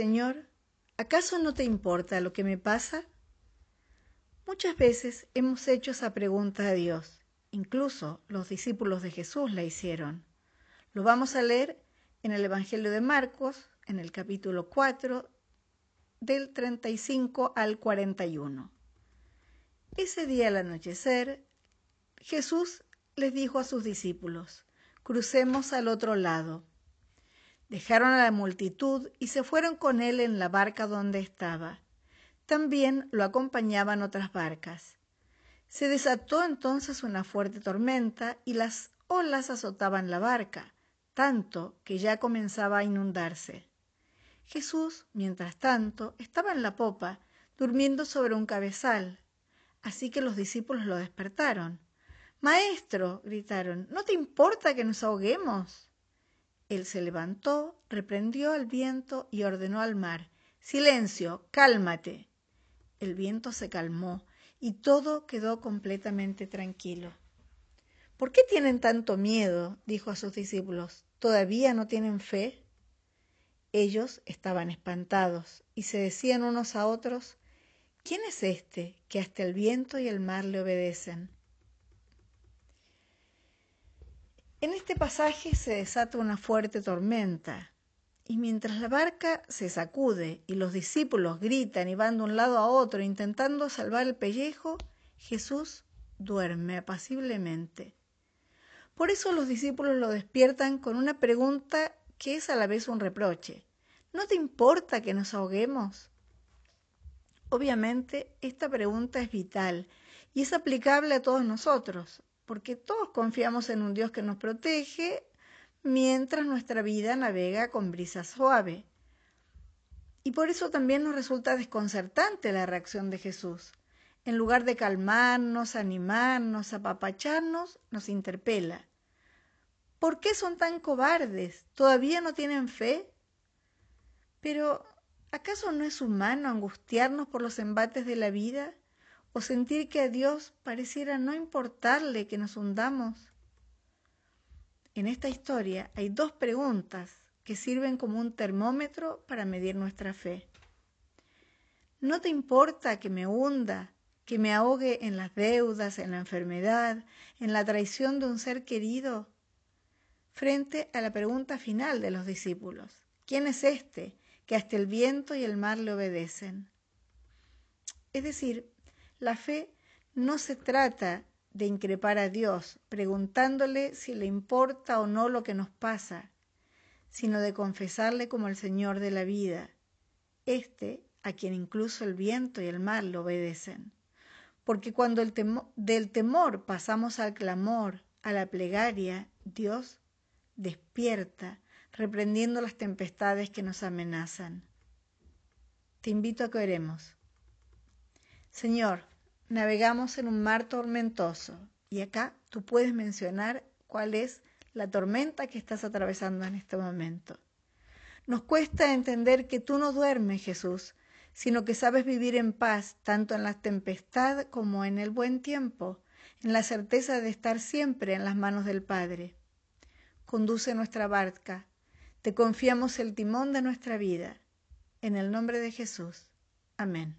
Señor, ¿acaso no te importa lo que me pasa? Muchas veces hemos hecho esa pregunta a Dios. Incluso los discípulos de Jesús la hicieron. Lo vamos a leer en el Evangelio de Marcos, en el capítulo 4, del 35 al 41. Ese día al anochecer, Jesús les dijo a sus discípulos, crucemos al otro lado. Dejaron a la multitud y se fueron con él en la barca donde estaba. También lo acompañaban otras barcas. Se desató entonces una fuerte tormenta y las olas azotaban la barca, tanto que ya comenzaba a inundarse. Jesús, mientras tanto, estaba en la popa, durmiendo sobre un cabezal. Así que los discípulos lo despertaron. Maestro, gritaron, ¿no te importa que nos ahoguemos? Él se levantó, reprendió al viento y ordenó al mar, Silencio, cálmate. El viento se calmó y todo quedó completamente tranquilo. ¿Por qué tienen tanto miedo? dijo a sus discípulos. ¿Todavía no tienen fe? Ellos estaban espantados y se decían unos a otros, ¿quién es este que hasta el viento y el mar le obedecen? En este pasaje se desata una fuerte tormenta, y mientras la barca se sacude y los discípulos gritan y van de un lado a otro intentando salvar el pellejo, Jesús duerme apaciblemente. Por eso los discípulos lo despiertan con una pregunta que es a la vez un reproche. ¿No te importa que nos ahoguemos? Obviamente, esta pregunta es vital y es aplicable a todos nosotros, porque todos confiamos en un Dios que nos protege mientras nuestra vida navega con brisa suave. Y por eso también nos resulta desconcertante la reacción de Jesús. En lugar de calmarnos, animarnos, apapacharnos, nos interpela. ¿Por qué son tan cobardes? ¿Todavía no tienen fe? Pero, ¿acaso no es humano angustiarnos por los embates de la vida? O sentir que a Dios pareciera no importarle que nos hundamos? En esta historia hay dos preguntas que sirven como un termómetro para medir nuestra fe. ¿No te importa que me hunda, que me ahogue en las deudas, en la enfermedad, en la traición de un ser querido? Frente a la pregunta final de los discípulos, ¿quién es este que hasta el viento y el mar le obedecen? Es decir, la fe no se trata de increpar a Dios preguntándole si le importa o no lo que nos pasa, sino de confesarle como el Señor de la vida, este a quien incluso el viento y el mar le obedecen. Porque cuando el del temor pasamos al clamor, a la plegaria, Dios despierta, reprendiendo las tempestades que nos amenazan. Te invito a que oremos. Señor, navegamos en un mar tormentoso y acá tú puedes mencionar cuál es la tormenta que estás atravesando en este momento. Nos cuesta entender que tú no duermes, Jesús, sino que sabes vivir en paz tanto en la tempestad como en el buen tiempo, en la certeza de estar siempre en las manos del Padre. Conduce nuestra barca, te confiamos el timón de nuestra vida. En el nombre de Jesús. Amén.